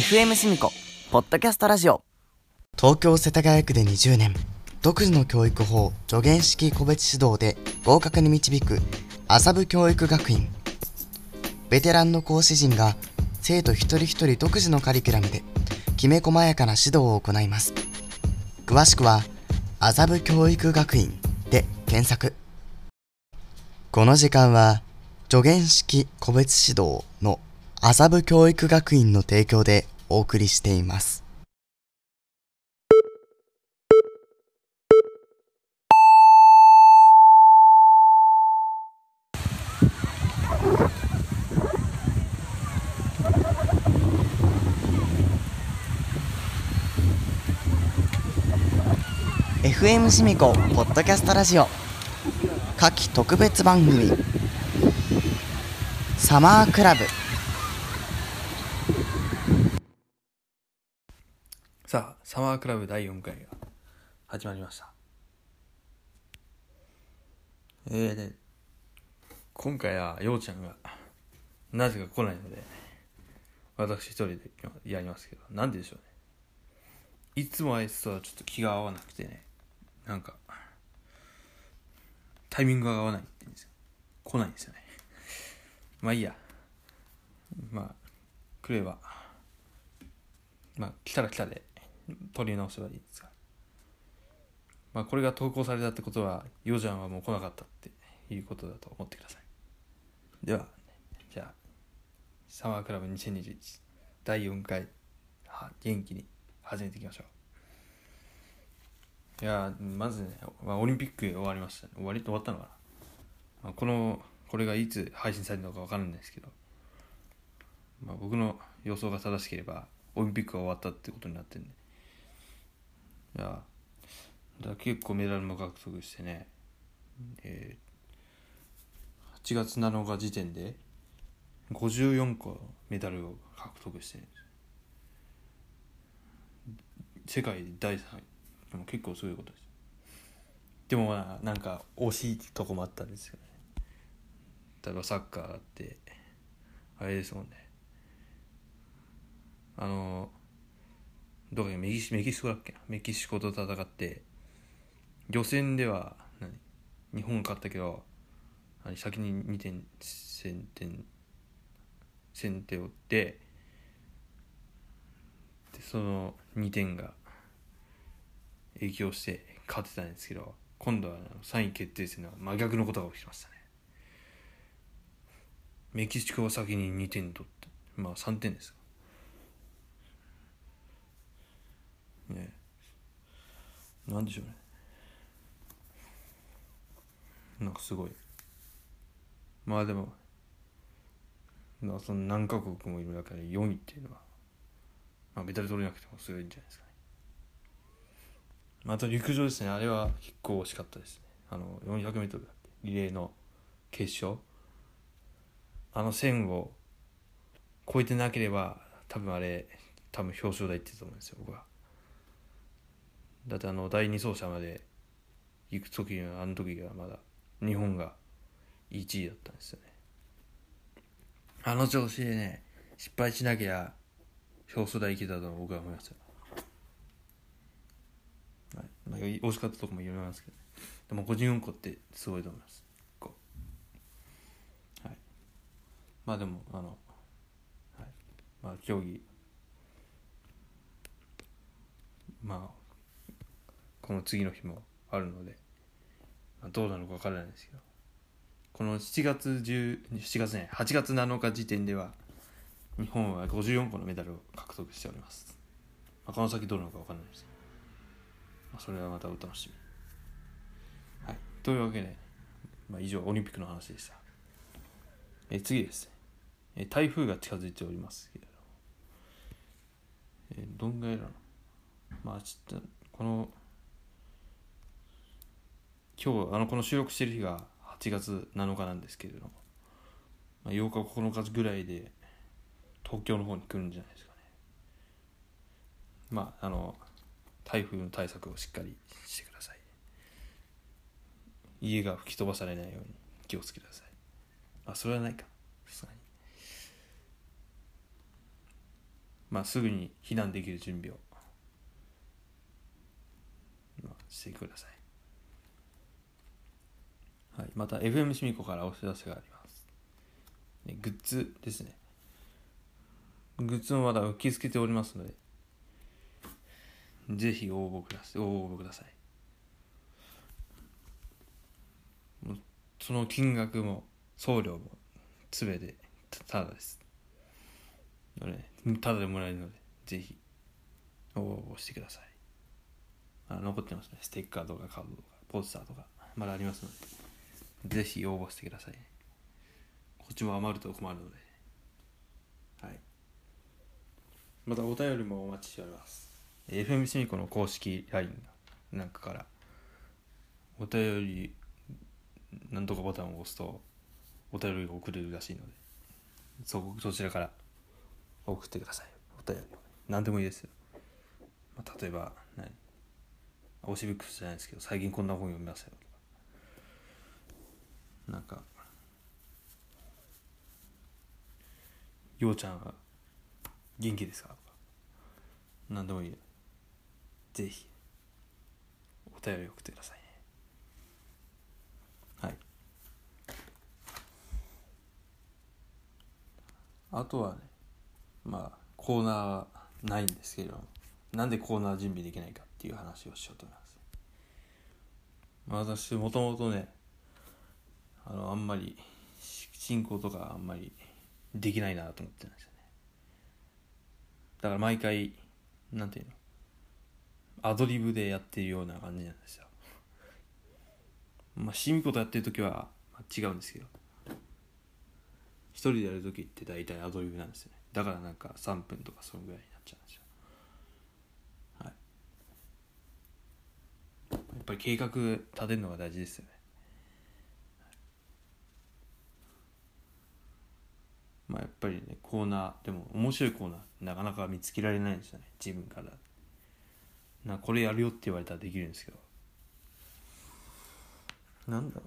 FM シミコポッドキャストラジオ。東京世田谷区で20年独自の教育法助言式個別指導で合格に導く麻布教育学院。ベテランの講師陣が生徒一人一人独自のカリキュラムできめ細やかな指導を行います。詳しくは麻布教育学院で検索。この時間は助言式個別指導の麻布教育学院の提供でお送りしています「FM シミコポッドキャストラジオ」夏季特別番組「サマークラブ」さあ、サマークラブ第4回が始まりました。えー、で、今回は、ようちゃんが、なぜか来ないので、私一人でやりますけど、なんででしょうね。いつもあいつとはちょっと気が合わなくてね、なんか、タイミングが合わないって言うんですよ。来ないんですよね。まあいいや。まあ、来れば、まあ来たら来たで、取り直せばいいですが。まあこれが投稿されたってことは、ヨジャンはもう来なかったっていうことだと思ってください。では、じゃあ、サマークラブ2021第4回、元気に始めていきましょう。いやまずね、まあ、オリンピック終わりましたね。終わり終わったのかな。まあ、この、これがいつ配信されるのかわからないんですけど、まあ、僕の予想が正しければ、オリンピックが終わったってことになってるんで。いや、だ結構メダルも獲得してね、えー、8月7日時点で54個メダルを獲得してるんです世界第3位。でも結構すごいことです。でもまあなんか惜しいとこもあったんですよね。例えばサッカーってあれですもんね。あのどこメキシメキシコだっけメキシコと戦って予選では何？日本が勝ったけど先に2点先点先手を打ってでその2点が影響して勝ってたんですけど今度は3位決定戦の真逆のことが起きましたね。メキシコは先に2点取ってまあ3点です。ね。なんでしょうね。なんかすごい。まあでもまあその何カ国もいる中で4位っていうのは、まあ、メダル取れなくてもすごいんじゃないですかね。また陸上ですね。あれは結構惜しかったですね。あの 400m リレーの決勝。あの線を超えてなければ多分あれ多分表彰台ってたと思うんですよ僕は。だってあの第2走者まで行く時のあの時がまだ日本が1位だったんですよね。あの調子でね失敗しなきゃ表彰台いけたと僕は思いますよ、はい。まあ、惜しかったとこも言われますけど、ね、でも54個ってすごいと思います。はい。まあでもあの、はい、まあ競技。まあこの次の日もあるので、まあ、どうなのかわからないですけど。この7月10 7月ね8月7日時点では日本は54個のメダルを獲得しております、まあ、この先どうなのかわからないです、まあ、それはまたお楽しみ。はい。というわけで、まあ、以上オリンピックの話でした。え次です。え台風が近づいておりますけどえどんぐらいなの？まあちょっとこの今日あのこの収録してる日が8月7日なんですけれども、まあ、8日9日ぐらいで東京の方に来るんじゃないですかね。まああの台風の対策をしっかりしてください。家が吹き飛ばされないように気をつけください。あそれはないか。さすがに。まあ、すぐに避難できる準備を、してください、はい、また FM しみこからお知らせがあります、グッズですね。グッズもまだ受け付けておりますのでぜひ応募ください。応募ください。その金額も送料も全てただです。ただでもらえるのでぜひ応募してください。あ残ってますね。ステッカーとかカードとかポスターとかまだありますので。ぜひ応募してください。ねこっちも余ると困るので。はい。またお便りもお待ちしております。FM シミコの公式 LINE なんかからお便りなんとかボタンを押すとお便りが送れるらしいのでそこそちらから送ってください。お便りを何でもいいですよ、まあ、例えば何？推しブックスじゃないですけど最近こんな本読みますよ。とかなんかようちゃんは元気ですか？とか。何でもいいぜひお便り送ってくださいね。はい。あとはねまあコーナーはないんですけどもなんでコーナー準備できないかっていう話をしようと思います、私もともとねあのあんまり進行とかあんまりできないなと思ってるんですよね。だから毎回なんていうの？アドリブでやってるような感じなんですよ。まあしみことやってる時は、違うんですけど。一人でやる時って大体アドリブなんですよね。だからなんか3分とかそのぐらいになっちゃうんですよ。はい。やっぱり計画立てるのが大事ですよね。まあやっぱりねコーナーでも面白いコーナーなかなか見つけられないんですよね。自分から。なこれやるよって言われたらできるんですけど。なんだろ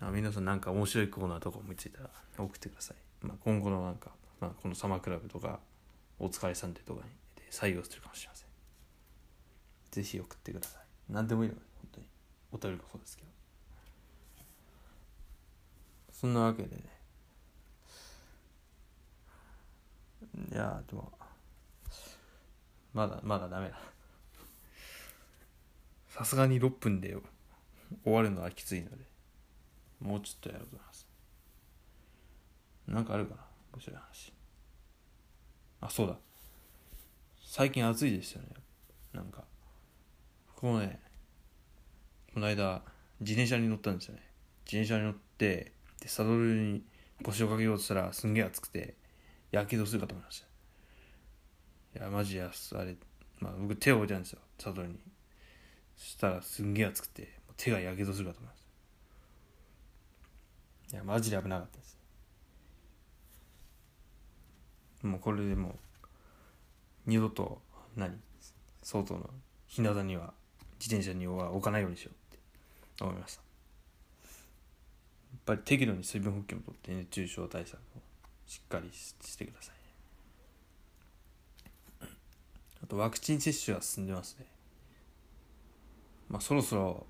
う。あ皆さんなんか面白いコーナーとか思いついたら送ってください、まあ、今後のなんか、まあ、このサマークラブとかお疲れさんでとかに採用するかもしれません。ぜひ送ってください。何でもいいので本当に。お便りもそうですけど。そんなわけでねいやでもまだまだダメだ。さすがに6分で終わるのはきついのでもうちょっとやろうと思います。なんかあるかな面白い話。あそうだ。最近暑いですよね。なんかこのねこの間自転車に乗ったんですよね。自転車に乗ってでサドルに腰をかけようとしたらすんげえ暑くてやけどするかと思いました。いやマジやあれまあ僕手を置いてたんですよ。サドルに。そしたらすんげえ熱くて手がやけどするかと思いました。いやマジで危なかったです。もうこれでもう二度と何？相当の日向には自転車には置かないようにしようって。思いました。やっぱり適度に水分補給もとって熱中症対策を。しっかりしてください。あとワクチン接種は進んでますね。まあそろそろ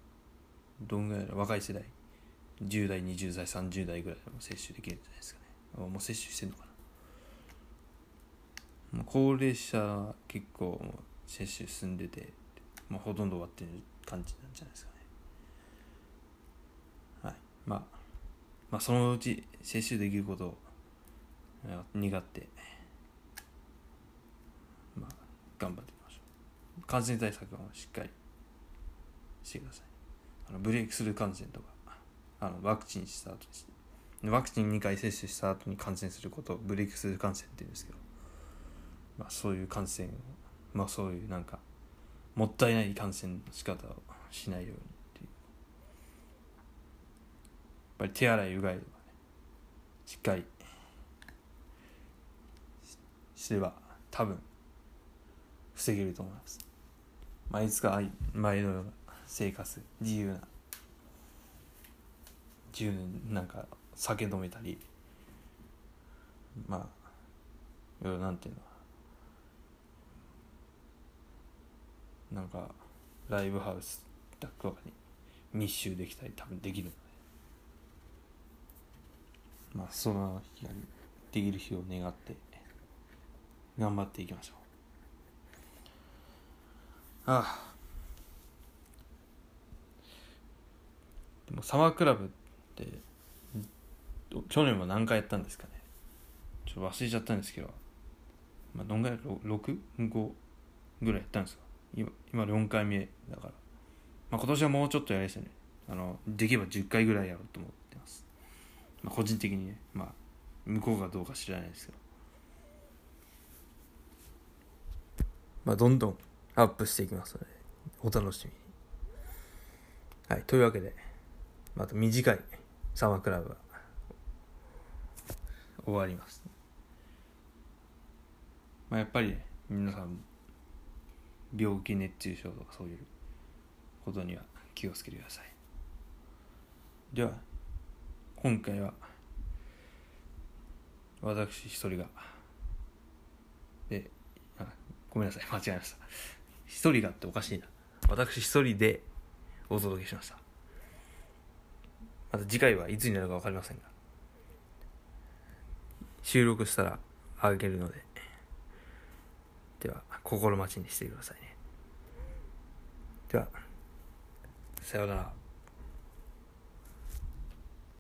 どんぐらいの若い世代10代20代30代ぐらいでも接種できるんじゃないですかね。もう接種してんのかな。もう高齢者は結構もう接種進んでて、まあ、ほとんど終わってる感じなんじゃないですかね。はい。まあまあそのうち接種できることを願ってまあ頑張っていきましょう。感染対策はしっかりしてください。あのブレイクスルー感染とかあのワクチンした後ですワクチン2回接種した後に感染することをブレイクスルー感染って言うんですけど、まあ、そういう感染をまあそういうなんかもったいない感染の仕方をしないようにっていう。やっぱり手洗いうがいとかねしっかりすれば多分防げると思います、まあ、いつか前のような生活自由な自由なんか酒飲めたりまあいろいろなんていうの。なんかライブハウスとかに密集できたり多分できるので。まあその日ができる日を願って。頑張っていきましょう。ああ。でもサマークラブって去年は何回やったんですかね。ちょっと忘れちゃったんですけど、まあ、どんぐらい ?6?5 ぐらいやったんですか今今4回目だから、まあ、今年はもうちょっとやりですよね。あのできれば10回ぐらいやろうと思ってます、まあ、個人的にね。まあ向こうがどうか知らないですけど。まあどんどんアップしていきますのでお楽しみに。はいというわけでまた短いサマークラブは終わります。まあ、やっぱり、ね、皆さん病気熱中症とかそういうことには気をつけてください。では今回は私一人がごめんなさい。間違えました。一人がっておかしいな。私一人でお届けしました。また次回はいつになるか分かりませんが。収録したらあげるので。では心待ちにしてくださいね。ではさようなら。